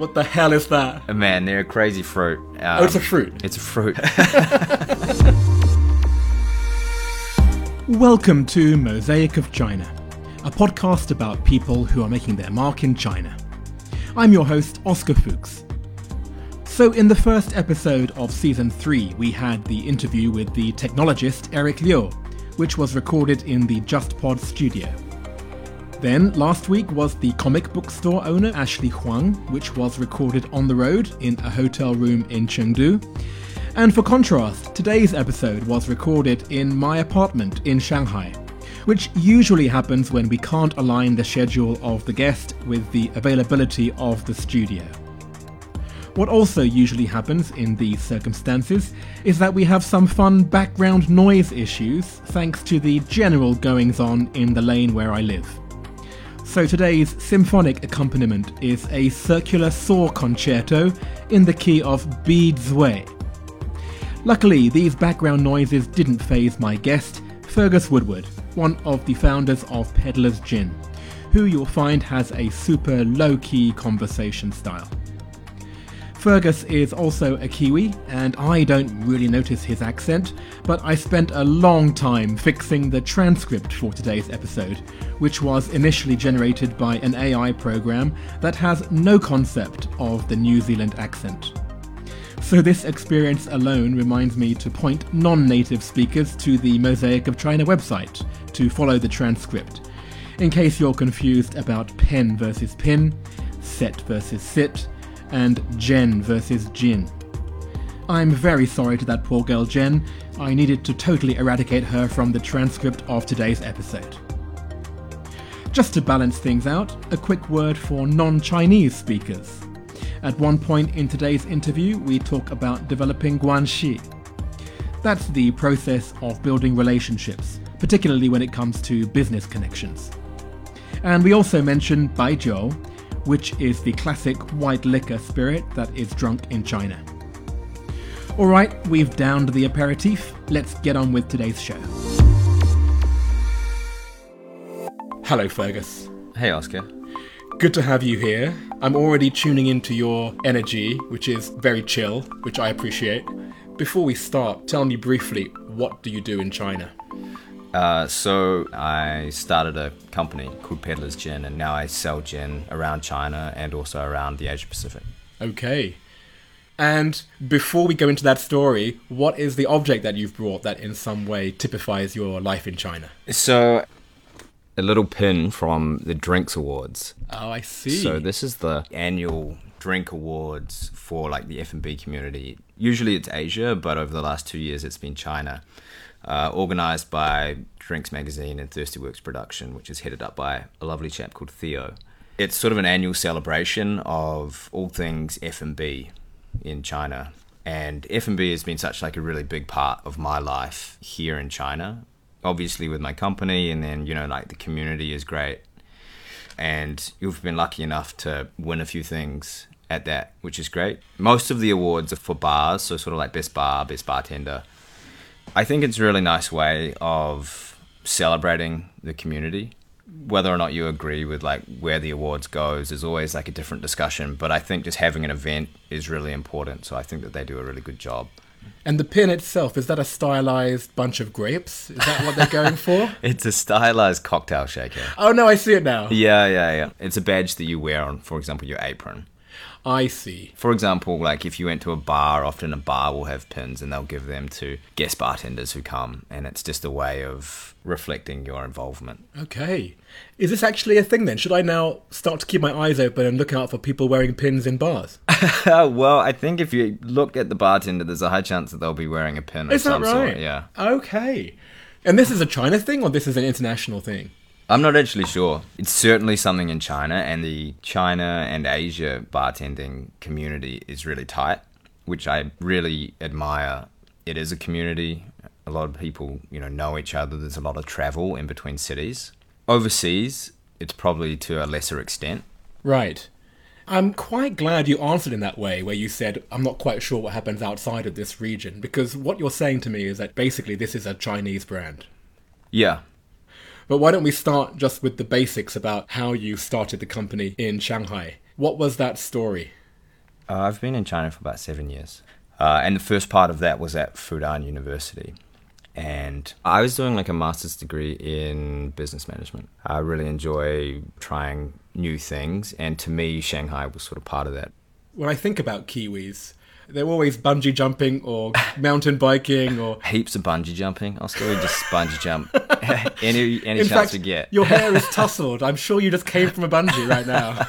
What the hell is that? Man, they're a crazy fruit. Um, Oh, it's a fruit. It's a fruit. Welcome to Mosaic of China, a podcast about people who are making their mark in China. I'm your host, Oscar Fuchs. So, in the first episode of season 3, we had the interview with the technologist Eric Liu, which was recorded in the JustPod studio. Then, last week was the comic book store owner Ashley Huang, which was recorded on the road in a hotel room in Chengdu. And for contrast, today's episode was recorded in my apartment in Shanghai, which usually happens when we can't align the schedule of the guest with the availability of the studio. What also usually happens in these circumstances is that we have some fun background noise issues thanks to the general goings on in the lane where I live. So today's symphonic accompaniment is a circular saw concerto in the key of B Zwei. Luckily, these background noises didn't faze my guest, Fergus Woodward, one of the founders of Peddler's Gin, who you'll find has a super low-key conversation style. Fergus is also a Kiwi, and I don't really notice his accent, but I spent a long time fixing the transcript for today's episode, which was initially generated by an AI program that has no concept of the New Zealand accent. So, this experience alone reminds me to point non native speakers to the Mosaic of China website to follow the transcript, in case you're confused about pen versus pin, set versus sit, and Jen versus Jin. I'm very sorry to that poor girl Jen. I needed to totally eradicate her from the transcript of today's episode. Just to balance things out, a quick word for non Chinese speakers. At one point in today's interview, we talk about developing guanxi. That's the process of building relationships, particularly when it comes to business connections. And we also mention baijiu, which is the classic white liquor spirit that is drunk in China. Alright, we've downed the aperitif. Let's get on with today's show. Hello, Fergus. hey, Oscar. Good to have you here. I'm already tuning into your energy, which is very chill, which I appreciate. Before we start, tell me briefly what do you do in China? Uh, so I started a company called Peddler's Gin, and now I sell gin around China and also around the Asia Pacific. Okay. And before we go into that story, what is the object that you've brought that in some way typifies your life in China? So, a little pin from the Drinks Awards. Oh, I see. So this is the annual drink awards for like the F&B community. Usually it's Asia, but over the last two years it's been China. Uh, organized by Drinks Magazine and Thirsty Works Production, which is headed up by a lovely chap called Theo. It's sort of an annual celebration of all things F&B in China. And F&B has been such like a really big part of my life here in China. Obviously with my company and then, you know, like the community is great and you've been lucky enough to win a few things at that, which is great. Most of the awards are for bars, so sort of like best bar, best bartender. I think it's a really nice way of celebrating the community. Whether or not you agree with like where the awards goes is always like a different discussion, but I think just having an event is really important. So I think that they do a really good job. And the pin itself, is that a stylized bunch of grapes? Is that what they're going for? It's a stylized cocktail shaker. Oh no, I see it now. Yeah, yeah, yeah. It's a badge that you wear on, for example, your apron. I see. For example, like if you went to a bar, often a bar will have pins and they'll give them to guest bartenders who come, and it's just a way of reflecting your involvement. Okay. Is this actually a thing then? Should I now start to keep my eyes open and look out for people wearing pins in bars? well, I think if you look at the bartender, there's a high chance that they'll be wearing a pin of Is that some right? sort. Yeah. Okay. And this is a China thing or this is an international thing? I'm not actually sure. It's certainly something in China, and the China and Asia bartending community is really tight, which I really admire. It is a community. A lot of people, you know, know each other. There's a lot of travel in between cities. Overseas, it's probably to a lesser extent. Right. I'm quite glad you answered in that way, where you said, I'm not quite sure what happens outside of this region, because what you're saying to me is that basically this is a Chinese brand. Yeah. But why don't we start just with the basics about how you started the company in Shanghai? What was that story? Uh, I've been in China for about seven years. Uh, and the first part of that was at Fudan University. And I was doing like a master's degree in business management. I really enjoy trying new things. And to me, Shanghai was sort of part of that. When I think about Kiwis, they're always bungee jumping or mountain biking or heaps of bungee jumping. I'll still just bungee jump any any In chance fact, we get. your hair is tousled. I'm sure you just came from a bungee right now.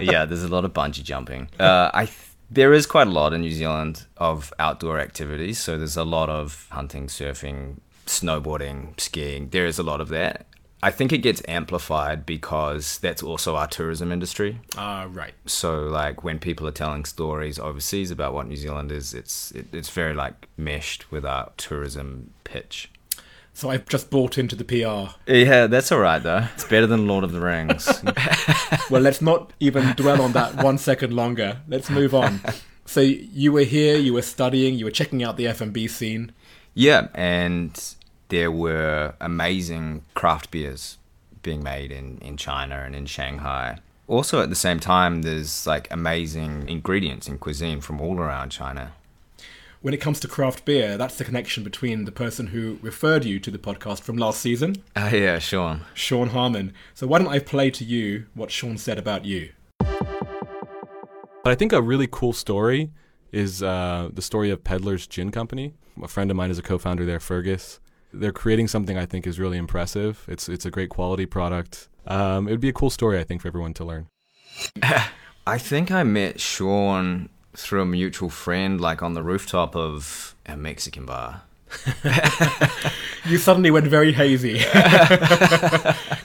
yeah, there's a lot of bungee jumping. Uh, I th- there is quite a lot in New Zealand of outdoor activities. So there's a lot of hunting, surfing, snowboarding, skiing. There is a lot of that. I think it gets amplified because that's also our tourism industry. Ah, right. So like when people are telling stories overseas about what New Zealand is, it's it, it's very like meshed with our tourism pitch. So I've just bought into the PR. Yeah, that's all right though. It's better than Lord of the Rings. Well, let's not even dwell on that one second longer. Let's move on. So you were here, you were studying, you were checking out the F&B scene. yeah, and there were amazing craft beers being made in, in China and in Shanghai. Also, at the same time, there's like amazing ingredients in cuisine from all around China. When it comes to craft beer, that's the connection between the person who referred you to the podcast from last season, Uh, yeah, Sean. Sean Harmon. So why don't I play to you what Sean said about you? But I think a really cool story is uh, the story of Peddler's Gin Company. A friend of mine is a co-founder there, Fergus. They're creating something I think is really impressive. It's it's a great quality product. Um, it would be a cool story, I think, for everyone to learn. I think I met Sean through a mutual friend, like on the rooftop of a Mexican bar. You suddenly went very hazy.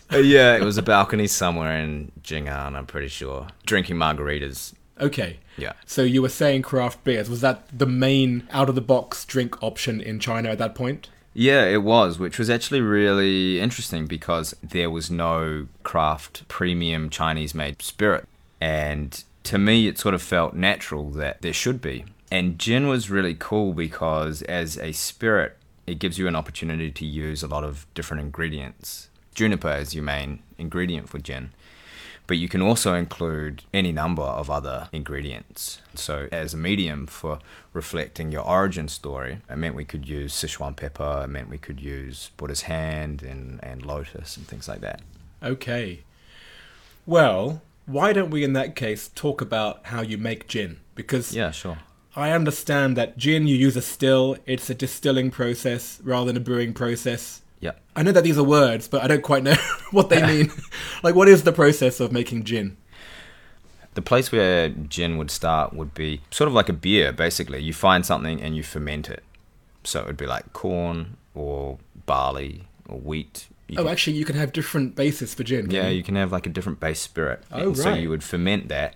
Yeah, it was a balcony somewhere in Jing'an, I'm pretty sure. Drinking margaritas. okay. Yeah. So you were saying craft beers. Was that the main out of the box drink option in China at that point? Yeah, it was, which was actually really interesting because there was no craft premium Chinese made spirit. And to me, it sort of felt natural that there should be. And gin was really cool because as a spirit, it gives you an opportunity to use a lot of different ingredients. Juniper is your main ingredient for gin but you can also include any number of other ingredients. So, as a medium for reflecting your origin story, it meant we could use Sichuan pepper, it meant we could use Buddha's hand and, and lotus and things like that. Okay. Well, why don't we in that case talk about how you make gin? Because Yeah, sure. I understand that gin you use a still, it's a distilling process rather than a brewing process. Yeah. I know that these are words, but I don't quite know what they mean. like, what is the process of making gin? The place where gin would start would be sort of like a beer, basically. You find something and you ferment it. So, it would be like corn or barley or wheat. You Oh, can- actually, you can have different bases for gin. Yeah, you? you can have like a different base spirit. Oh, And So you would ferment that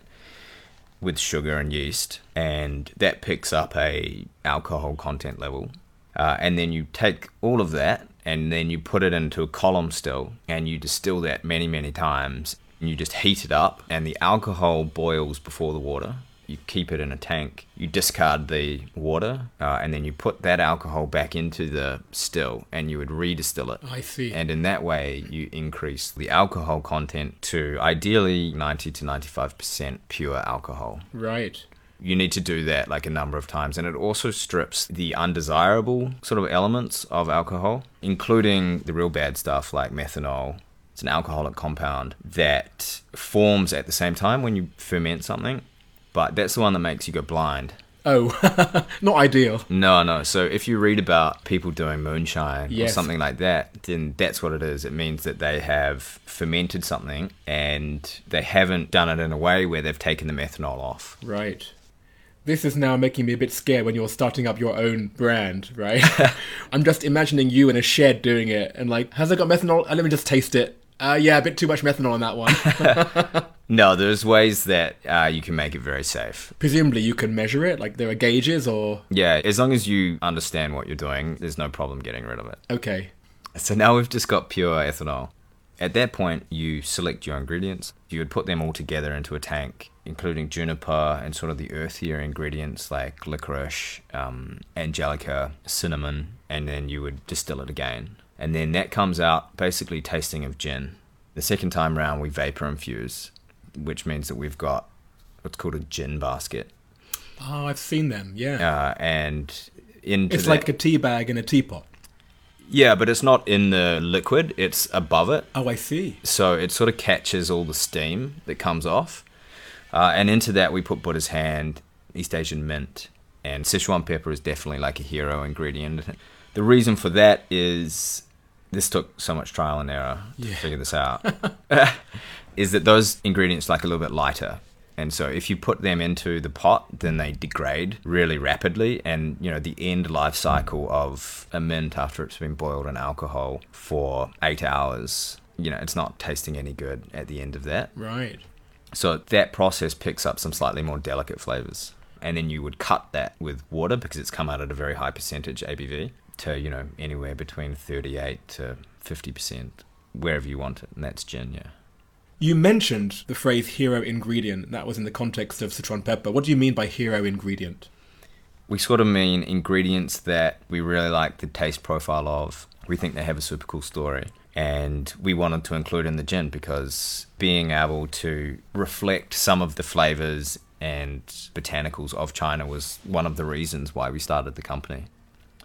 with sugar and yeast, and that picks up a alcohol content level. Uh, and then you take all of that, and then you put it into a column still, and you distill that many, many times. And you just heat it up, and the alcohol boils before the water. You keep it in a tank. You discard the water, uh, and then you put that alcohol back into the still, and you would redistill it. I see. And in that way, you increase the alcohol content to ideally 90 to 95% pure alcohol. right. You need to do that like a number of times. And it also strips the undesirable sort of elements of alcohol, including the real bad stuff like methanol. It's an alcoholic compound that forms at the same time when you ferment something, but that's the one that makes you go blind. Oh, not ideal. No, no. So if you read about people doing moonshine Yes. or something like that, then that's what it is. It means that they have fermented something and they haven't done it in a way where they've taken the methanol off. Right. This is now making me a bit scared when you're starting up your own brand, right? I'm just imagining you in a shed doing it and like, has it got methanol? Uh, let me just taste it. Uh, yeah, a bit too much methanol on that one. No, there's ways that uh, you can make it very safe. Presumably you can measure it, like there are gauges or. Yeah, as long as you understand what you're doing, there's no problem getting rid of it. Okay. So now we've just got pure ethanol. At that point, you select your ingredients. You would put them all together into a tank, including juniper and sort of the earthier ingredients like licorice, um, angelica, cinnamon, and then you would distill it again. And then that comes out basically tasting of gin. The second time round, we vapor infuse, which means that we've got what's called a gin basket. Oh, I've seen them. Yeah. uh, and into it's that- like a tea bag in a teapot. yeah, but it's not in the liquid; it's above it. Oh, I see. so it sort of catches all the steam that comes off. Uh, and into that, we put Buddha's hand, East Asian mint, and Sichuan pepper is definitely like a hero ingredient. The reason for that is this took so much trial and error Yeah. to figure this out. is that those ingredients like a little bit lighter. And so if you put them into the pot, then they degrade really rapidly. And, you know, the end life cycle of a mint after it's been boiled in alcohol for eight hours, you know, it's not tasting any good at the end of that. Right. So that process picks up some slightly more delicate flavors. And then you would cut that with water because it's come out at a very high percentage ABV to, you know, anywhere between 38 to 50%, wherever you want it. And that's gin, yeah. You mentioned the phrase hero ingredient. That was in the context of Sichuan pepper. What do you mean by hero ingredient? We sort of mean ingredients that we really like the taste profile of. We think they have a super cool story. And we wanted to include in the gin because being able to reflect some of the flavors and botanicals of China was one of the reasons why we started the company.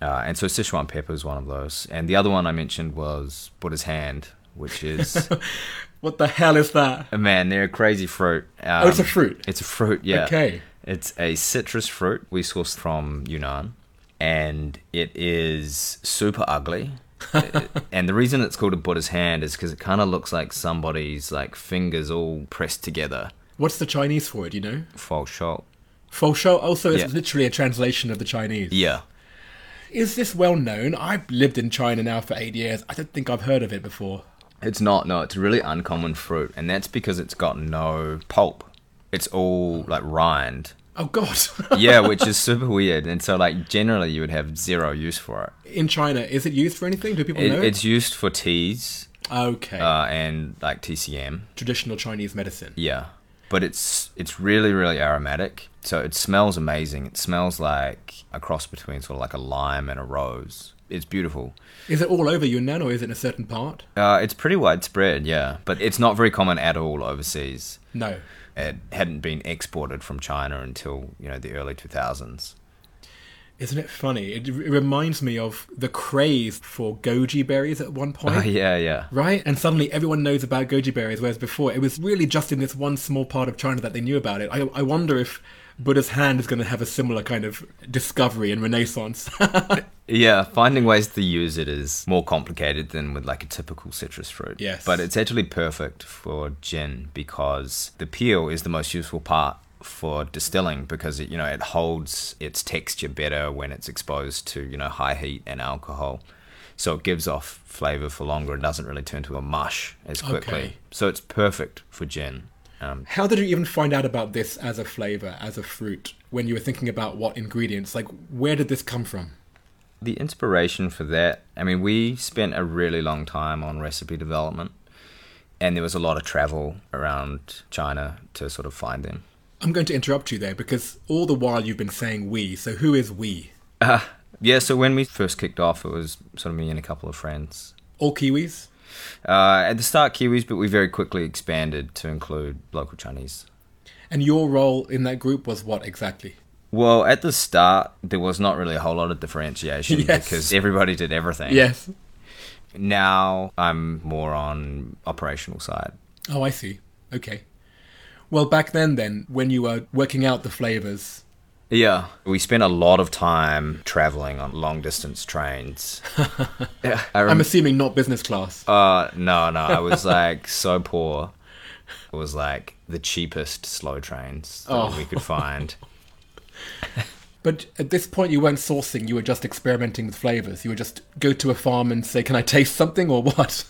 Uh, and so Sichuan pepper is one of those. And the other one I mentioned was Buddha's hand, which is, What the hell is that? man, they're a crazy fruit. Um, oh, it's a fruit. It's a fruit, yeah. Okay. It's a citrus fruit we sourced from Yunnan, and it is super ugly. And the reason it's called a Buddha's hand is because it kind of looks like somebody's like fingers all pressed together. What's the Chinese for it? You know? Fo shou. Fo shou. Also, it's Yeah. literally a translation of the Chinese. Yeah. Is this well known? I've lived in China now for eight years. I don't think I've heard of it before. It's not. No, it's a really uncommon fruit, and that's because it's got no pulp. It's all like rind. Oh God! Yeah, which is super weird. And so, like, generally, you would have zero use for it. in China, is it used for anything? Do people it know? it's used for teas okay. uh, and like TCM. Traditional Chinese medicine. Yeah, but it's it's really really aromatic. So it smells amazing. It smells like a cross between sort of like a lime and a rose. It's beautiful. Is it all over Yunnan or is it in a certain part? Uh, it's pretty widespread, yeah, but it's not very common at all overseas. No. It hadn't been exported from China until you know the early two thousands. Isn't it funny? It, it reminds me of the craze for goji berries at one point. Oh yeah, yeah. Right? And suddenly everyone knows about goji berries, whereas before it was really just in this one small part of China that they knew about it. I, I wonder if Buddha's hand is going to have a similar kind of discovery and renaissance. Yeah, finding ways to use it is more complicated than with like a typical citrus fruit. Yes. But it's actually perfect for gin because the peel is the most useful part for distilling because it you know it holds its texture better when it's exposed to, you know, high heat and alcohol. So it gives off flavor for longer and doesn't really turn to a mush as quickly. Okay. So it's perfect for gin. Um, How did you even find out about this as a flavor, as a fruit, when you were thinking about what ingredients? Like, where did this come from? the inspiration for that, I mean, we spent a really long time on recipe development, and there was a lot of travel around China to sort of find them. I'm going to interrupt you there because all the while you've been saying we. So who is we? Uh, yeah, so when we first kicked off, it was sort of me and a couple of friends. All Kiwis? Uh, at the start, Kiwis, but we very quickly expanded to include local Chinese. And your role in that group was what exactly? Well, at the start, there was not really a whole lot of differentiation Yes. because everybody did everything. Yes. Now I'm more on operational side. Oh, I see. Okay. Well, back then, then, when you were working out the flavors, Yeah, we spent a lot of time traveling on long distance trains. yeah, I I'm assuming not business class. uh, no, no, I was like so poor. It was like the cheapest slow trains that Oh. we could find. But at this point, you weren't sourcing, you were just experimenting with flavors. You would just go to a farm and say, Can I taste something or what?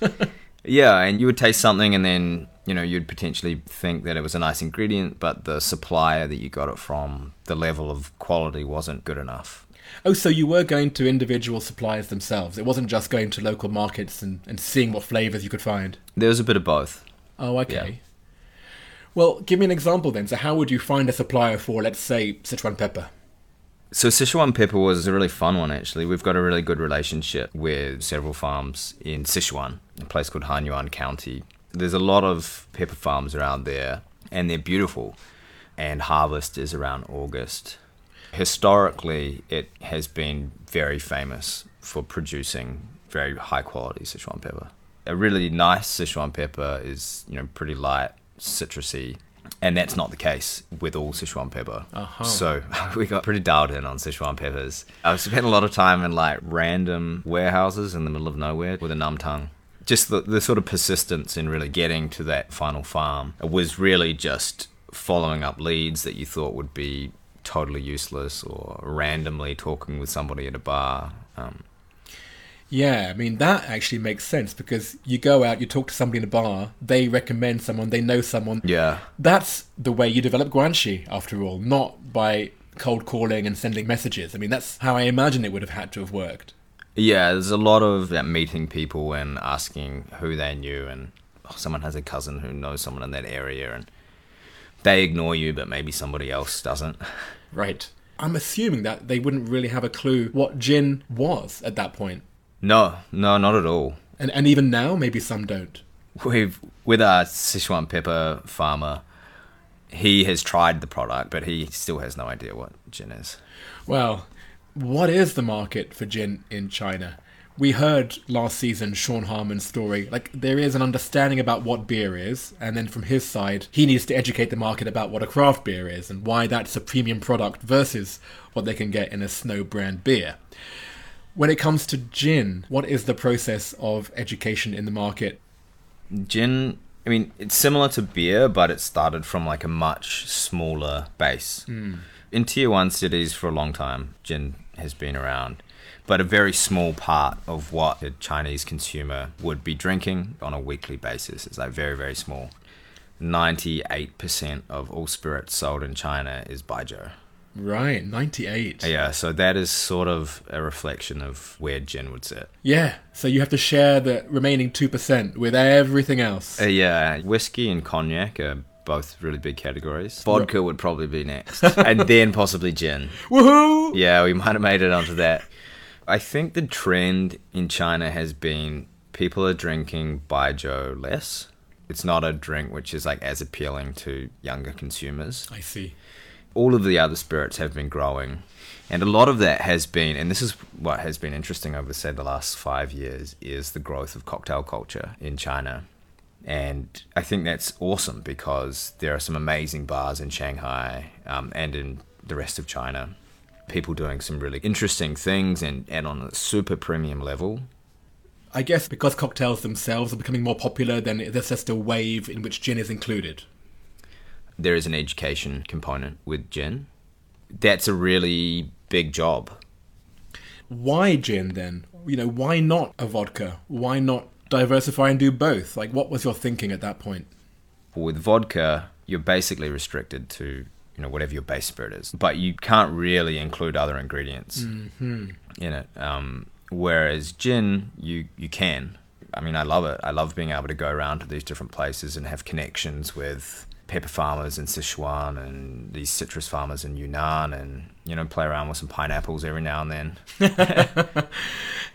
yeah, and you would taste something, and then you know you'd potentially think that it was a nice ingredient, but the supplier that you got it from, the level of quality wasn't good enough. oh, so you were going to individual suppliers themselves. It wasn't just going to local markets and, and seeing what flavors you could find. There was a bit of both. Oh, okay. Yeah. Well, give me an example then. So, how would you find a supplier for, let's say, Sichuan pepper? So Sichuan pepper was a really fun one actually. We've got a really good relationship with several farms in Sichuan, a place called Hanyuan County. There's a lot of pepper farms around there and they're beautiful. And harvest is around August. Historically, it has been very famous for producing very high quality Sichuan pepper. A really nice Sichuan pepper is, you know, pretty light, citrusy, and that's not the case with all Sichuan pepper. Uh-huh. So we got pretty dialed in on Sichuan peppers. I've spent a lot of time in like random warehouses in the middle of nowhere with a numb tongue. Just the, the sort of persistence in really getting to that final farm was really just following up leads that you thought would be totally useless or randomly talking with somebody at a bar. Um, Yeah, I mean that actually makes sense because you go out, you talk to somebody in a bar, they recommend someone, they know someone. yeah. That's the way you develop guanxi, after all, not by cold calling and sending messages. I mean, that's how I imagine it would have had to have worked. Yeah, there's a lot of that meeting people and asking who they knew, and oh, someone has a cousin who knows someone in that area, and they ignore you, but maybe somebody else doesn't. Right. I'm assuming that they wouldn't really have a clue what gin was at that point. No, no, not at all. And, and even now, maybe some don't. We've with our Sichuan pepper farmer, he has tried the product, but he still has no idea what gin is. Well, what is the market for gin in China? We heard last season Sean Harmon's story. Like, there is an understanding about what beer is, and then from his side, he needs to educate the market about what a craft beer is and why that's a premium product versus what they can get in a snow brand beer. When it comes to gin, what is the process of education in the market? Gin, I mean, it's similar to beer, but it started from like a much smaller base. Hmm. In tier one cities for a long time, gin has been around, but a very small part of what the Chinese consumer would be drinking on a weekly basis. It's like very, very small. 98% of all spirits sold in China is Baijiu. Right, 98. Yeah, so that is sort of a reflection of where gin would sit. Yeah, so you have to share the remaining 2% with everything else. Uh, yeah, whiskey and cognac are both really big categories. Vodka would probably be next, and then possibly gin. Woohoo! Yeah, we might have made it onto that. I think the trend in China has been people are drinking baijiu less. It's not a drink which is like as appealing to younger consumers. I see. All of the other spirits have been growing. And a lot of that has been, and this is what has been interesting over, say, the last five years, is the growth of cocktail culture in China. And I think that's awesome because there are some amazing bars in Shanghai um, and in the rest of China. People doing some really interesting things and, and on a super premium level. I guess because cocktails themselves are becoming more popular, then there's just a wave in which gin is included. There is an education component with gin. That's a really big job. Why gin then? You know, why not a vodka? Why not diversify and do both? Like, what was your thinking at that point? with vodka, you're basically restricted to you know whatever your base spirit is, but you can't really include other ingredients in it. Um, whereas gin, you you can. I mean, I love it. I love being able to go around to these different places and have connections with pepper farmers in Sichuan and these citrus farmers in Yunnan, and you know play around with some pineapples every now and then.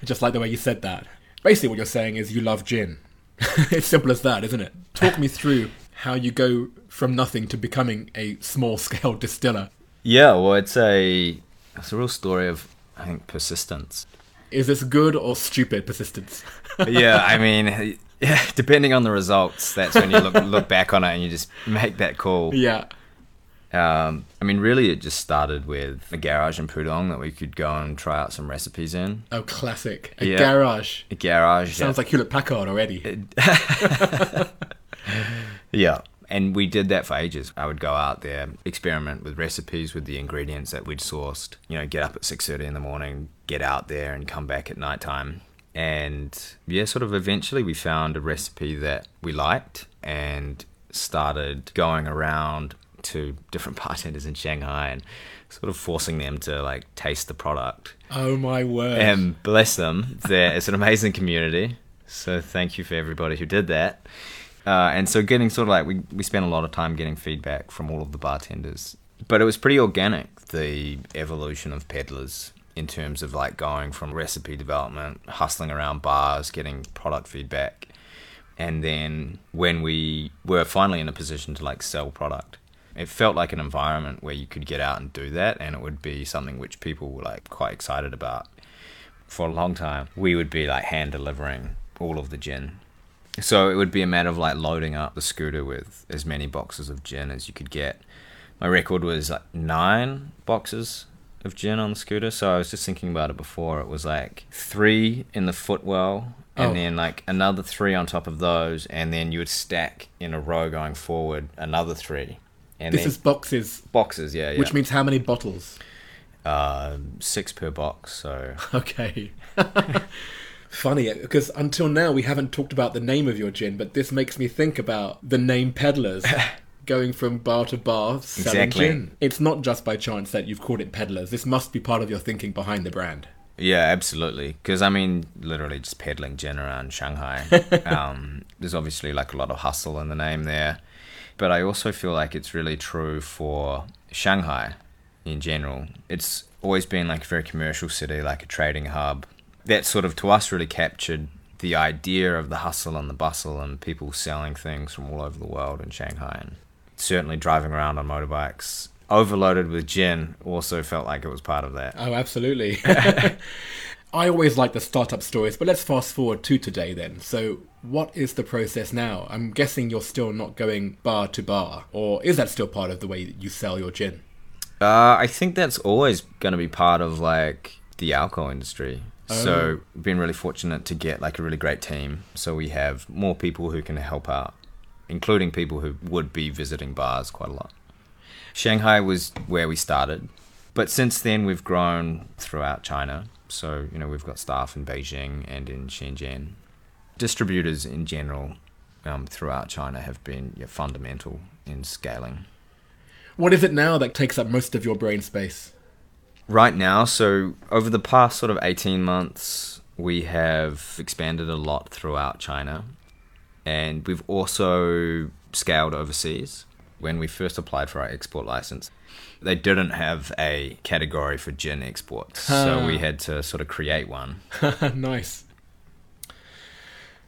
Just like the way you said that. Basically, what you're saying is you love gin. it's simple as that, isn't it? Talk me through how you go from nothing to becoming a small scale distiller. Yeah, well, it's a it's a real story of I think persistence. Is this good or stupid persistence? yeah, I mean, yeah, depending on the results, that's when you look look back on it and you just make that call. yeah. Um, I mean, really, it just started with a garage in Pudong that we could go and try out some recipes in. Oh, classic. A Yeah. garage. A garage. Sounds like Hewlett Packard already. Yeah. And we did that for ages. I would go out there, experiment with recipes with the ingredients that we'd sourced. You know, get up at six thirty in the morning, get out there, and come back at night time. And yeah, sort of eventually we found a recipe that we liked and started going around to different bartenders in Shanghai and sort of forcing them to like taste the product. Oh, my word. And bless them, there it's an amazing community. So thank you for everybody who did that. Uh, and so getting sort of like we we spent a lot of time getting feedback from all of the bartenders, but it was pretty organic. The evolution of peddlers in terms of like going from recipe development, hustling around bars, getting product feedback, and then when we were finally in a position to like sell product, It felt like an environment where you could get out and do that, and it would be something which people were like quite excited about. For a long time, we would be like hand delivering all of the gin. So it would be a matter of like loading up the scooter with as many boxes of gin as you could get. My record was like nine boxes of gin on the scooter. So I was just thinking about it before. It was like three in the footwell, and Oh. then like another three on top of those, and then you would stack in a row going forward another three. And This then is boxes, boxes, yeah, yeah. which means how many bottles? uh, six per box. So Okay. Funny, because until now we haven't talked about the name of your gin, but this makes me think about the name Peddlers. Going from bar to bar selling Exactly. gin. It's not just by chance that you've called it Peddlers. This must be part of your thinking behind the brand. Yeah, absolutely. Because I mean, literally just peddling gin around Shanghai. um, there's obviously like a lot of hustle in the name there, but I also feel like it's really true for Shanghai in general. It's always been like a very commercial city, like a trading hub. That sort of to us really captured the idea of the hustle and the bustle and people selling things from all over the world in Shanghai. And certainly driving around on motorbikes overloaded with gin also felt like it was part of that. Oh, absolutely. I always like the startup stories, but let's fast forward to today then. So, what is the process now? I'm guessing you're still not going bar to bar, or is that still part of the way that you sell your gin? Uh, I think that's always going to be part of like the alcohol industry. So we've been really fortunate to get like a really great team. So we have more people who can help out, including people who would be visiting bars quite a lot. Shanghai was where we started, but since then we've grown throughout China. So you know we've got staff in Beijing and in Shenzhen. Distributors in general um, throughout China have been yeah, fundamental in scaling. What is it now that takes up most of your brain space? Right now, so over the past sort of 18 months, we have expanded a lot throughout China. And we've also scaled overseas. When we first applied for our export license, they didn't have a category for gin exports. So we had to sort of create one. nice.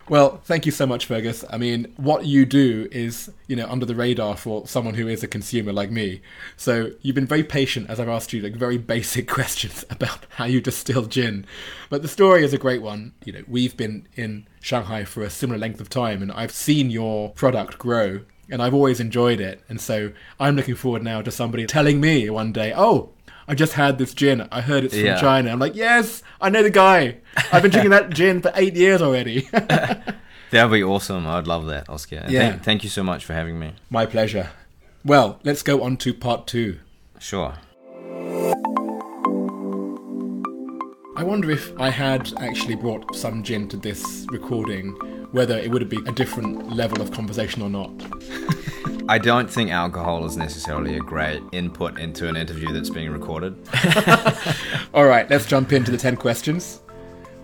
Well, thank you so much, Fergus. I mean, what you do is, you know, under the radar for someone who is a consumer like me. So you've been very patient as I've asked you like very basic questions about how you distill gin. But the story is a great one. You know, we've been in Shanghai for a similar length of time and I've seen your product grow and I've always enjoyed it. And so I'm looking forward now to somebody telling me one day, "Oh, I just had this gin. I heard it's from Yeah. China." I'm like, "Yes, I know the guy. I've been drinking that gin for eight years already." That would be awesome. I'd love that, Oscar. And Yeah. Thank, thank you so much for having me. My pleasure. Well, let's go on to part two. Sure. I wonder if I had actually brought some gin to this recording, whether it would be a different level of conversation or not. I don't think alcohol is necessarily a great input into an interview that's being recorded. All right, let's jump into the 10 questions.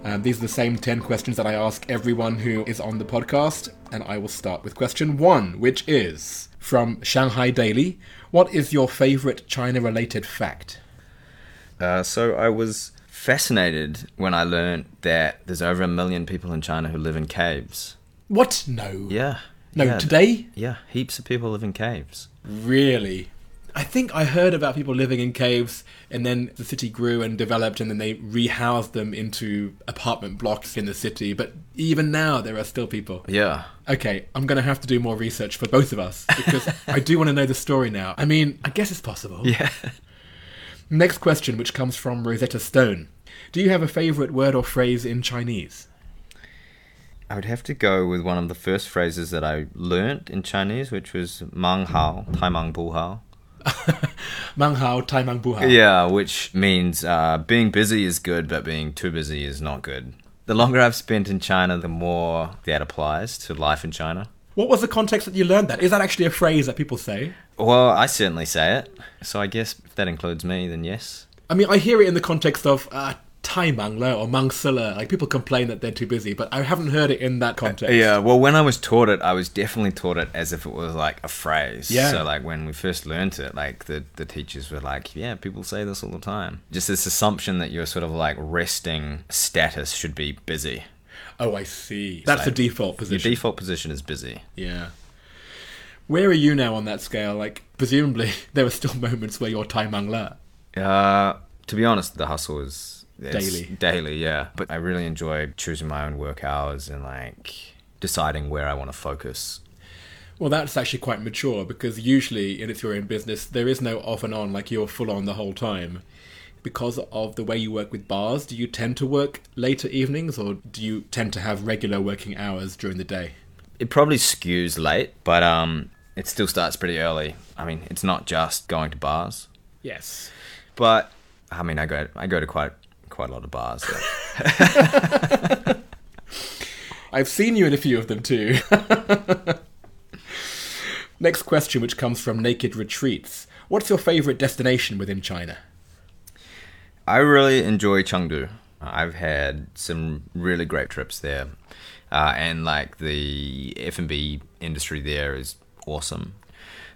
Um, these are the same 10 questions that I ask everyone who is on the podcast, and I will start with question one, which is from Shanghai Daily What is your favorite China related fact? Uh, so I was fascinated when I learned that there's over a million people in China who live in caves. What? No. Yeah. No, yeah, today? Yeah, heaps of people live in caves. Really? I think I heard about people living in caves, and then the city grew and developed, and then they rehoused them into apartment blocks in the city. But even now, there are still people. Yeah. Okay, I'm going to have to do more research for both of us because I do want to know the story now. I mean, I guess it's possible. Yeah. Next question, which comes from Rosetta Stone. Do you have a favorite word or phrase in Chinese? I would have to go with one of the first phrases that I learnt in Chinese, which was "mang hao, tai mang bu hao." Mang hao, tai mang bu hao. Yeah, which means uh, being busy is good, but being too busy is not good. The longer I've spent in China, the more that applies to life in China. What was the context that you learned that? Is that actually a phrase that people say? Well, I certainly say it. So I guess if that includes me, then yes. I mean, I hear it in the context of uh, tai mang le or mang si le. Like people complain that they're too busy, but I haven't heard it in that context. Yeah, well, when I was taught it, I was definitely taught it as if it was like a phrase. Yeah. So, like, when we first learnt it, like, the, the teachers were like, yeah, people say this all the time. Just this assumption that your sort of like resting status should be busy. Oh, I see. That's the like- default Your position. default position is busy. yeah. Where are you now on that scale? Like, presumably there are still moments where you're Tai Mang Le. Uh, to be honest, the hustle is it's Daily. Daily, yeah. But I really enjoy choosing my own work hours and like deciding where I want to focus. Well, that's actually quite mature because usually, in it's your own business, there is no off and on, like you're full on the whole time. Because of the way you work with bars, do you tend to work later evenings or do you tend to have regular working hours during the day? It probably skews late, but um, it still starts pretty early. I mean, it's not just going to bars, Yes. but I mean, I go I go to quite quite a lot of bars. so- I've seen you in a few of them too. Next question, which comes from Naked Retreats. What's your favorite destination within China? I really enjoy Chengdu. I've had some really great trips there, uh, and like the F and B industry there is awesome.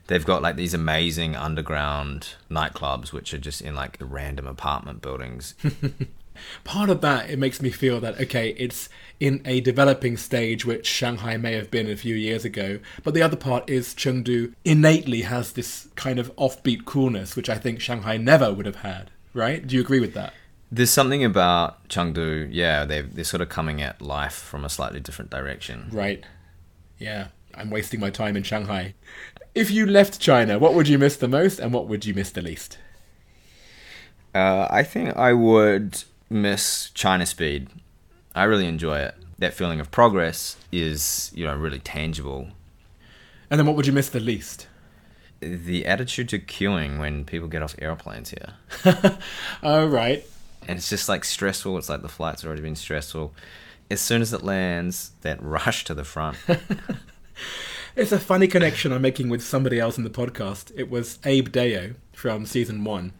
They've got like these amazing underground nightclubs, which are just in like random apartment buildings. Part of that, it makes me feel that, okay, it's in a developing stage, which Shanghai may have been a few years ago. But the other part is Chengdu innately has this kind of offbeat coolness, which I think Shanghai never would have had, right? Do you agree with that? There's something about Chengdu, yeah, they they're sort of coming at life from a slightly different direction. Right. Yeah, I'm wasting my time in Shanghai. If you left China, what would you miss the most and what would you miss the least? Uh, I think I would miss China Speed. I really enjoy it. That feeling of progress is, you know, really tangible. And then what would you miss the least? The attitude to queuing when people get off airplanes here. Oh, right. And it's just like stressful. It's like the flight's already been stressful. As soon as it lands, that rush to the front. It's a funny connection I'm making with somebody else in the podcast. It was Abe Deo from season one,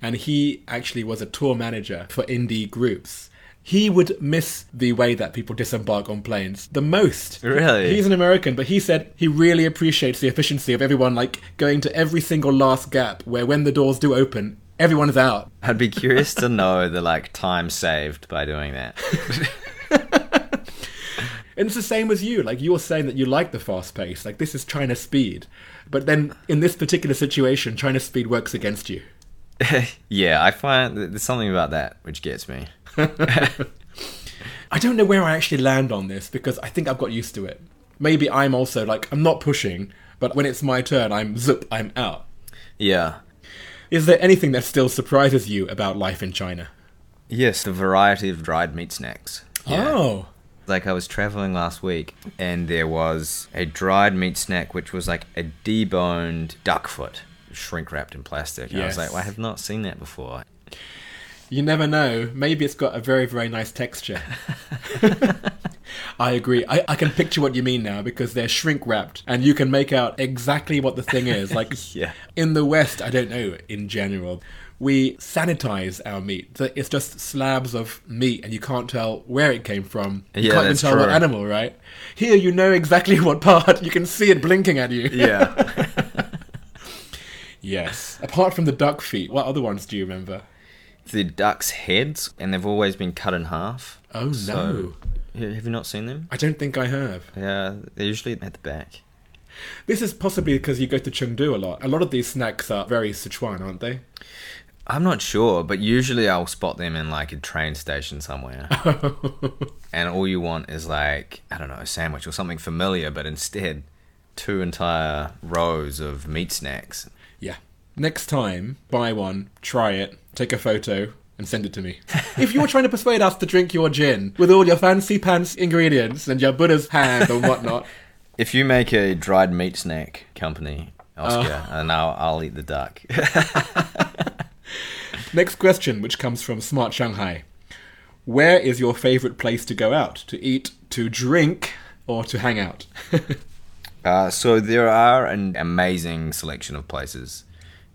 and he actually was a tour manager for indie groups. He would miss the way that people disembark on planes the most. Really? He's an American, but he said he really appreciates the efficiency of everyone like going to every single last gap where when the doors do open, everyone is out. I'd be curious to know the like time saved by doing that. And it's the same as you. Like you're saying that you like the fast pace. Like this is China speed. But then in this particular situation, China speed works against you. yeah, I find that there's something about that which gets me. I don't know where I actually land on this because I think I've got used to it. Maybe I'm also like I'm not pushing, but when it's my turn, I'm zip, I'm out. Yeah. Is there anything that still surprises you about life in China? Yes, the variety of dried meat snacks. Yeah. Oh, Like I was traveling last week and there was a dried meat snack which was like a deboned duck foot, shrink wrapped in plastic. And I was Yes. like, well, I have not seen that before. you never know. Maybe it's got a very very nice texture. I agree. I, I can picture what you mean now because they're shrink wrapped and you can make out exactly what the thing is. Like Yeah. in the West, I don't know, in general, we sanitize our meat. So It's just slabs of meat and you can't tell where it came from. You Yeah, can't even tell what animal, right? Here, you know exactly what part. You can see it blinking at you. Yeah. Yes. Apart from the duck feet, what other ones do you remember? the duck's heads and they've always been cut in half. Oh, So- no. Have you not seen them? I don't think I have. Yeah, they're usually at the back. This is possibly because you go to Chengdu a lot. A lot of these snacks are very Sichuan, aren't they? I'm not sure, but usually I'll spot them in like a train station somewhere. and all you want is like, I don't know, a sandwich or something familiar, but instead, two entire rows of meat snacks. Yeah. Next time, buy one, try it, take a photo, and send it to me. if you're trying to persuade us to drink your gin with all your fancy pants ingredients and your Buddha's hand and whatnot, If you make a dried meat snack company, Oscar, uh. and I'll, I'll eat the duck. next question, which comes from Smart Shanghai. Where is your favorite place to go out? To eat, to drink, or to hang out? Uh, so there are an amazing selection of places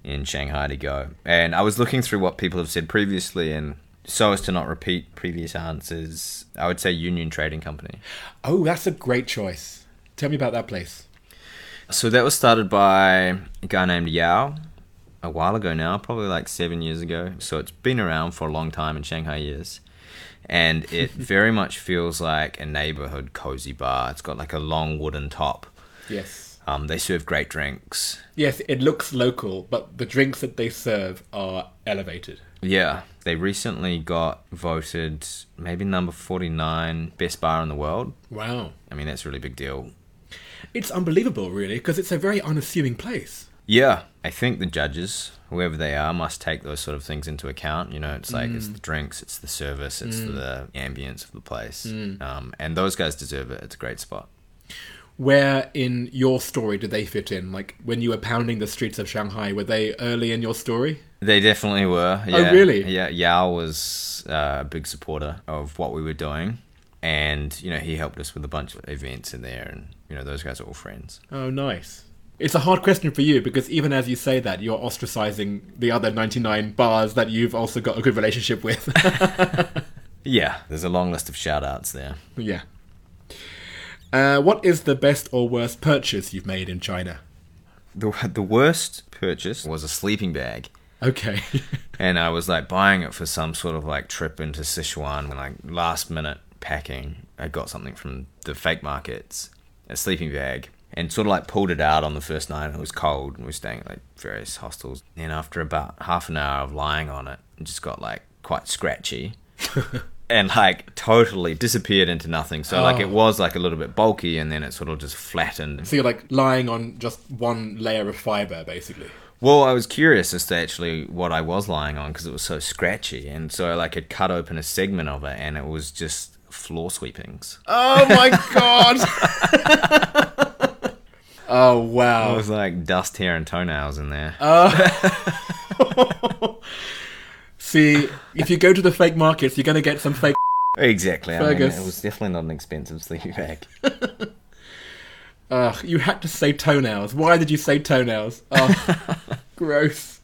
in Shanghai to go, and I was looking through what people have said previously, and so as to not repeat previous answers, I would say Union Trading Company. oh, that's a great choice. Tell me about that place. So that was started by a guy named Yao a while ago now, probably like seven years ago. So it's been around for a long time in Shanghai years. And it very much feels like a neighborhood cozy bar. It's got like a long wooden top. Yes. Um, they serve great drinks. Yes, it looks local, but the drinks that they serve are elevated. Yeah, they recently got voted maybe number 49 best bar in the world. Wow. I mean, that's a really big deal. It's unbelievable, really, because it's a very unassuming place. Yeah, I think the judges, whoever they are, must take those sort of things into account. You know, it's like it's the drinks, it's the service, it's the ambience of the place. Um, and those guys deserve it. It's a great spot. Where in your story do they fit in? Like when you were pounding the streets of Shanghai, were they early in your story? They definitely were. Yeah. really? Yeah, Yao was uh, a big supporter of what we were doing. And, you know, he helped us with a bunch of events in there. And, you know, those guys are all friends. Oh, nice. It's a hard question for you because even as you say that, you're ostracizing the other 99 bars that you've also got a good relationship with. Yeah, there's a long list of shout outs there. yeah. Uh, what is the best or worst purchase you've made in China? The, the worst purchase was a sleeping bag. Okay. And I was like buying it for some sort of like trip into Sichuan, and like last minute packing. I got something from the fake markets, a sleeping bag, and sort of like pulled it out on the first night. And it was cold, and we were staying at like various hostels. And after about half an hour of lying on it, it just got like quite scratchy. and like totally disappeared into nothing. So like Oh. it was like a little bit bulky, and then it sort of just flattened. so you're like lying on just one layer of fiber, basically. Well, I was curious as to actually what I was lying on because it was so scratchy, and so I like had cut open a segment of it, and it was just floor sweepings. Oh my god! oh wow! It was like dust, hair, and toenails in there. Oh. See, if you go to the fake markets, you're gonna get some fake. exactly. I mean, it was definitely not an expensive sleeping bag. Ugh, you had to say toenails. Why did you say toenails? Oh, gross.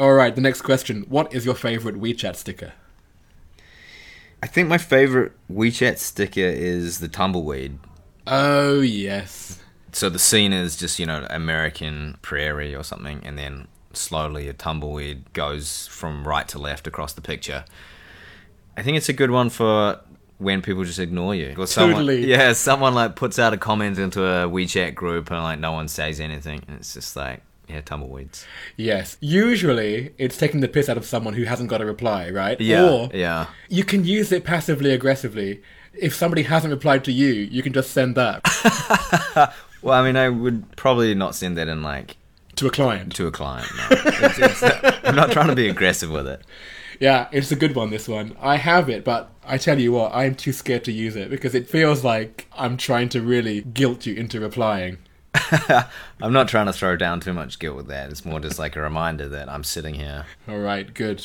All right, the next question. What is your favorite WeChat sticker? I think my favorite WeChat sticker is the tumbleweed. Oh yes. So the scene is just you know American prairie or something, and then slowly a tumbleweed goes from right to left across the picture. I think it's a good one for when people just ignore you. Or someone, Totally. Yeah, someone like puts out a comment into a WeChat group and like no one says anything, and it's just like yeah, tumbleweeds. Yes. Usually, it's taking the piss out of someone who hasn't got a reply, right? Yeah, Or yeah. you can use it passively aggressively. If somebody hasn't replied to you, you can just send that Well, I mean, I would probably not send that in like to a client. to a client. No. It's- it's- I'm not trying to be aggressive with it. Yeah, it's a good one, this one. I have it, but I tell you what, I'm too scared to use it because it feels like I'm trying to really guilt you into replying. I'm not trying to throw down too much guilt with that. It's more just like a reminder that I'm sitting here. All right, good.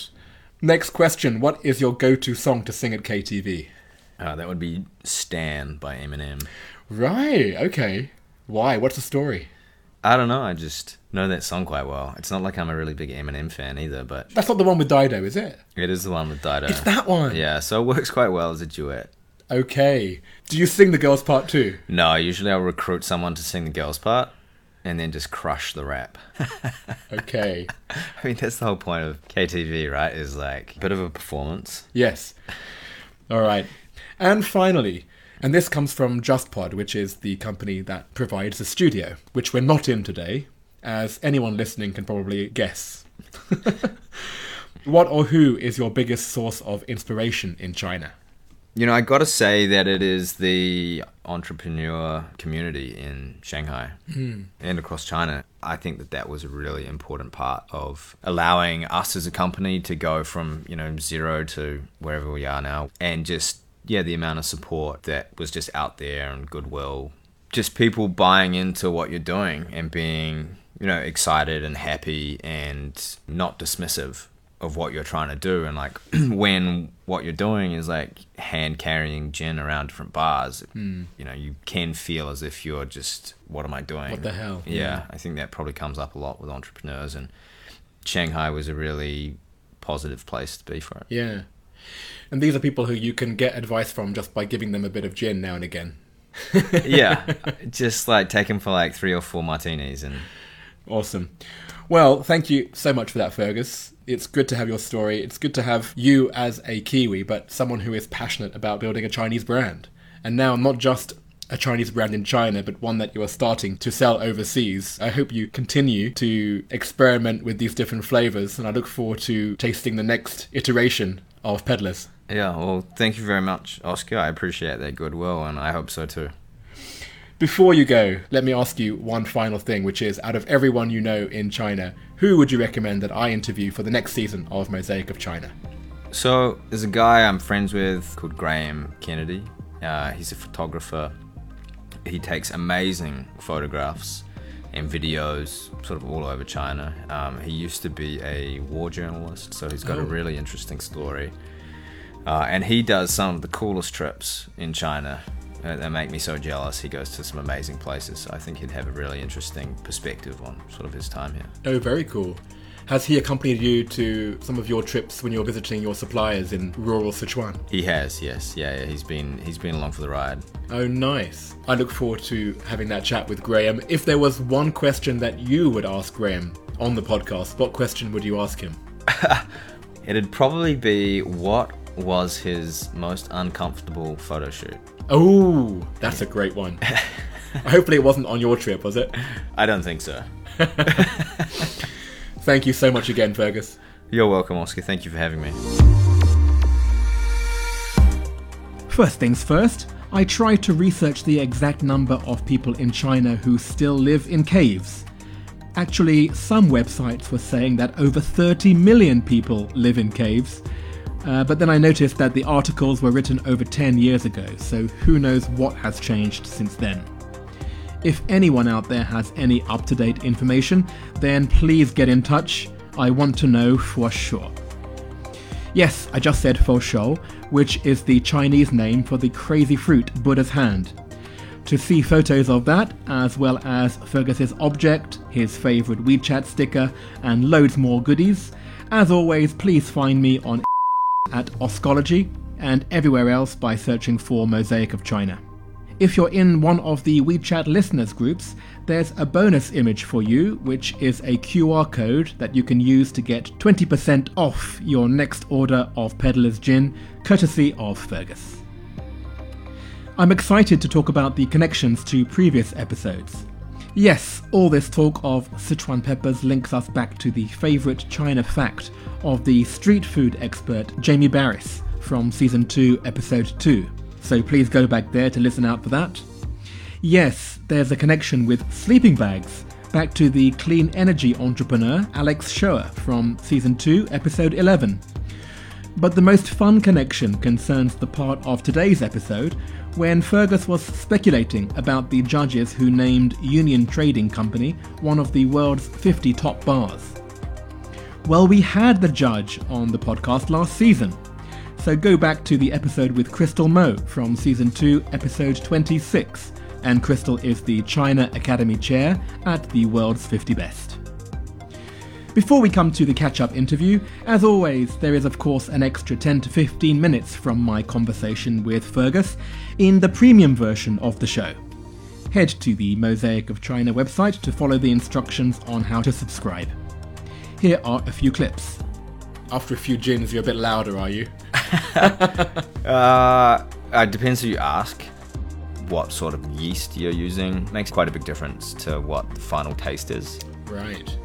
Next question What is your go to song to sing at KTV? Uh, that would be Stan by Eminem. Right, okay. Why? What's the story? I don't know. I just know that song quite well. It's not like I'm a really big Eminem fan either, but That's not the one with Dido, is it? it is the one with Dido. It's that one. Yeah, so it works quite well as a duet. Okay. Do you sing the girls' part too? No, usually I'll recruit someone to sing the girls' part and then just crush the rap. Okay. I mean, that's the whole point of KTV, right? Is like a bit of a performance. yes. All right. And finally, and this comes from JustPod, which is the company that provides the studio, which we're not in today, as anyone listening can probably guess. what or who is your biggest source of inspiration in China? You know, I got to say that it is the entrepreneur community in Shanghai hmm. and across China. I think that that was a really important part of allowing us as a company to go from, you know, zero to wherever we are now. And just, yeah, the amount of support that was just out there and goodwill. Just people buying into what you're doing and being, you know, excited and happy and not dismissive of what you're trying to do and like when what you're doing is like hand carrying gin around different bars hmm. you know you can feel as if you're just what am i doing What the hell? yeah, Yeah. i think that probably comes up a lot with entrepreneurs and shanghai was a really positive place to be for it Yeah. And these are people who you can get advice from just by giving them a bit of gin now and again. yeah just like take them for like three or four martinis and Awesome. Well, thank you so much for that, Fergus. It's good to have your story. It's good to have you as a Kiwi, but someone who is passionate about building a Chinese brand. And now, not just a Chinese brand in China, but one that you are starting to sell overseas. I hope you continue to experiment with these different flavors, and I look forward to tasting the next iteration of Peddlers. Yeah, well, thank you very much, Oscar. I appreciate that goodwill, and I hope so too. Before you go, let me ask you one final thing, which is out of everyone you know in China, who would you recommend that I interview for the next season of Mosaic of China? So, there's a guy I'm friends with called Graham Kennedy. Uh, he's a photographer. He takes amazing photographs and videos sort of all over China. Um, he used to be a war journalist, so he's got oh. a really interesting story. Uh, and he does some of the coolest trips in China uh, that make me so jealous. He goes to some amazing places. I think he'd have a really interesting perspective on sort of his time here. Oh, very cool. Has he accompanied you to some of your trips when you're visiting your suppliers in rural Sichuan? He has, yes. Yeah, yeah, he's been he's been along for the ride. Oh, nice. I look forward to having that chat with Graham. If there was one question that you would ask Graham on the podcast, what question would you ask him? It'd probably be what was his most uncomfortable photo shoot? Oh, that's a great one. Hopefully, it wasn't on your trip, was it? I don't think so. Thank you so much again, Fergus. You're welcome, Oscar. Thank you for having me. First things first, I tried to research the exact number of people in China who still live in caves. Actually, some websites were saying that over 30 million people live in caves, uh, but then I noticed that the articles were written over 10 years ago, so who knows what has changed since then. If anyone out there has any up to date information, then please get in touch. I want to know for sure. Yes, I just said fo shou, which is the Chinese name for the crazy fruit Buddha's hand. To see photos of that, as well as Fergus's object, his favourite WeChat sticker, and loads more goodies, as always, please find me on at Oskology and everywhere else by searching for Mosaic of China. If you're in one of the WeChat listeners groups, there's a bonus image for you, which is a QR code that you can use to get 20% off your next order of Peddler's Gin, courtesy of Fergus. I'm excited to talk about the connections to previous episodes. Yes, all this talk of Sichuan peppers links us back to the favourite China fact of the street food expert Jamie Barys from Season 2, Episode 2 so please go back there to listen out for that. Yes, there's a connection with sleeping bags, back to the clean energy entrepreneur Alex Shoer from Season 2, Episode 11. But the most fun connection concerns the part of today's episode when Fergus was speculating about the judges who named Union Trading Company one of the world's 50 top bars. Well, we had the judge on the podcast last season, so go back to the episode with Crystal Mo from season 2, episode 26. And Crystal is the China Academy Chair at the World's 50 Best. Before we come to the catch up interview, as always, there is of course an extra 10 to 15 minutes from my conversation with Fergus in the premium version of the show. Head to the Mosaic of China website to follow the instructions on how to subscribe. Here are a few clips. After a few gins, you're a bit louder, are you? uh, it depends who you ask. What sort of yeast you're using makes quite a big difference to what the final taste is. Right.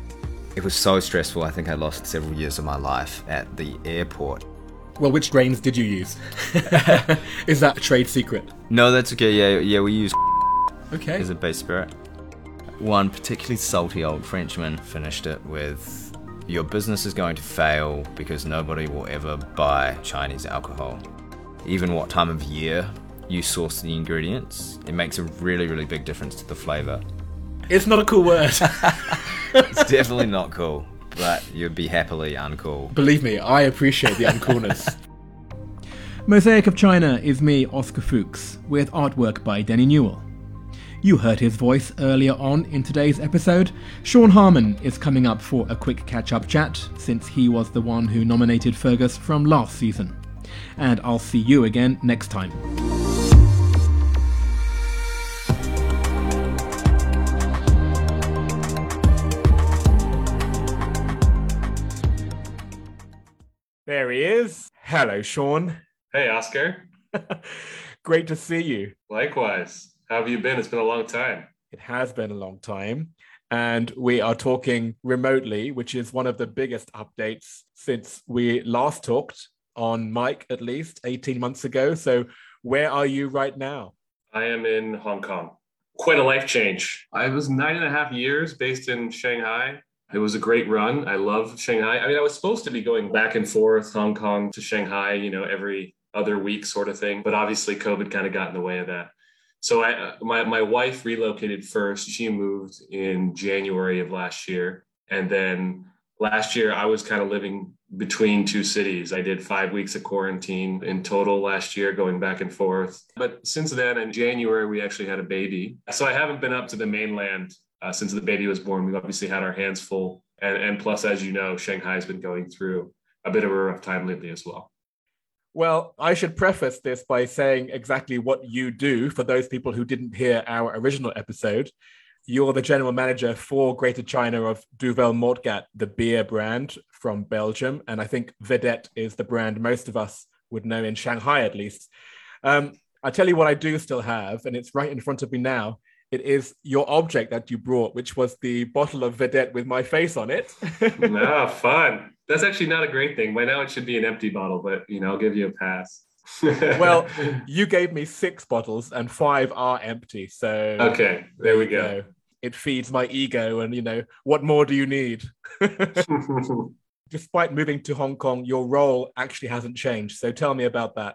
It was so stressful. I think I lost several years of my life at the airport. Well, which grains did you use? is that a trade secret? No, that's okay. Yeah, yeah, we use okay as a base spirit. One particularly salty old Frenchman finished it with your business is going to fail because nobody will ever buy Chinese alcohol. Even what time of year you source the ingredients, it makes a really, really big difference to the flavor. It's not a cool word. it's definitely not cool, but you'd be happily uncool. Believe me, I appreciate the uncoolness. Mosaic of China is me, Oscar Fuchs, with artwork by Denny Newell. You heard his voice earlier on in today's episode. Sean Harmon is coming up for a quick catch up chat, since he was the one who nominated Fergus from last season. And I'll see you again next time. There he is. Hello, Sean. Hey, Oscar. Great to see you. Likewise. How have you been? It's been a long time. It has been a long time. And we are talking remotely, which is one of the biggest updates since we last talked on mic, at least 18 months ago. So, where are you right now? I am in Hong Kong. Quite a life change. I was nine and a half years based in Shanghai. It was a great run. I love Shanghai. I mean, I was supposed to be going back and forth Hong Kong to Shanghai, you know, every other week sort of thing. But obviously, COVID kind of got in the way of that. So I, my, my wife relocated first. She moved in January of last year. And then last year, I was kind of living between two cities. I did five weeks of quarantine in total last year, going back and forth. But since then, in January, we actually had a baby. So I haven't been up to the mainland uh, since the baby was born. We've obviously had our hands full. And, and plus, as you know, Shanghai has been going through a bit of a rough time lately as well. Well, I should preface this by saying exactly what you do for those people who didn't hear our original episode. You're the general manager for Greater China of Duvel Moortgat, the beer brand from Belgium. And I think Vedette is the brand most of us would know in Shanghai, at least. Um, I tell you what I do still have, and it's right in front of me now. It is your object that you brought, which was the bottle of Vedette with my face on it. ah, fun. That's actually not a great thing. By now it should be an empty bottle, but you know, I'll give you a pass. well, you gave me six bottles and five are empty. So Okay, there we go. It feeds my ego and you know, what more do you need? Despite moving to Hong Kong, your role actually hasn't changed. So tell me about that.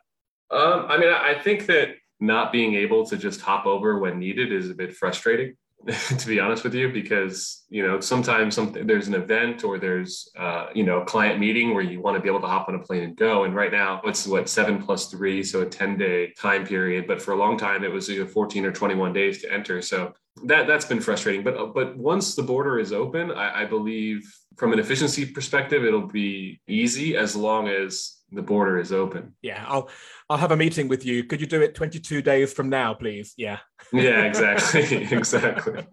Um, I mean, I think that not being able to just hop over when needed is a bit frustrating. to be honest with you, because you know sometimes something there's an event or there's uh, you know a client meeting where you want to be able to hop on a plane and go. And right now it's what seven plus three, so a ten day time period. But for a long time it was either 14 or 21 days to enter. So that that's been frustrating. But but once the border is open, I, I believe from an efficiency perspective it'll be easy as long as the border is open. Yeah, I'll I'll have a meeting with you. Could you do it 22 days from now, please? Yeah. Yeah, exactly. exactly.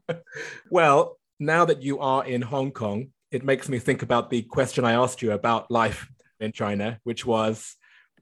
well, now that you are in Hong Kong, it makes me think about the question I asked you about life in China, which was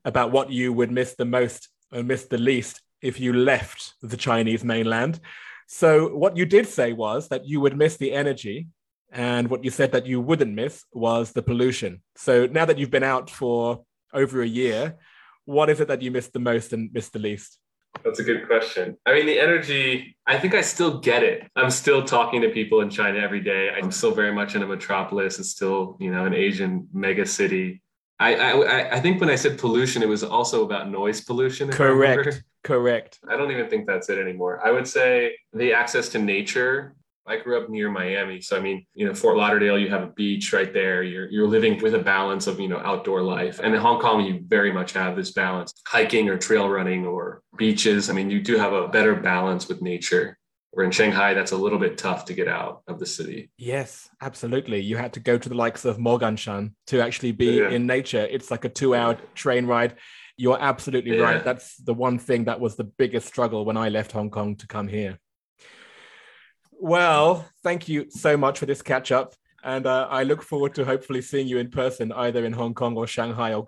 about what you would miss the most or miss the least if you left the Chinese mainland. So, what you did say was that you would miss the energy, and what you said that you wouldn't miss was the pollution. So, now that you've been out for over a year, what is it that you missed the most and missed the least? That's a good question. I mean, the energy, I think I still get it. I'm still talking to people in China every day. I'm still very much in a metropolis. It's still, you know, an Asian mega city. I, I, I think when I said pollution, it was also about noise pollution. Correct. Correct. I don't even think that's it anymore. I would say the access to nature I grew up near Miami. So, I mean, you know, Fort Lauderdale, you have a beach right there. You're, you're living with a balance of, you know, outdoor life. And in Hong Kong, you very much have this balance hiking or trail running or beaches. I mean, you do have a better balance with nature. Where in Shanghai, that's a little bit tough to get out of the city. Yes, absolutely. You had to go to the likes of Moganshan to actually be yeah. in nature. It's like a two hour train ride. You're absolutely yeah. right. That's the one thing that was the biggest struggle when I left Hong Kong to come here. Well, thank you so much for this catch up. And uh, I look forward to hopefully seeing you in person either in Hong Kong or Shanghai or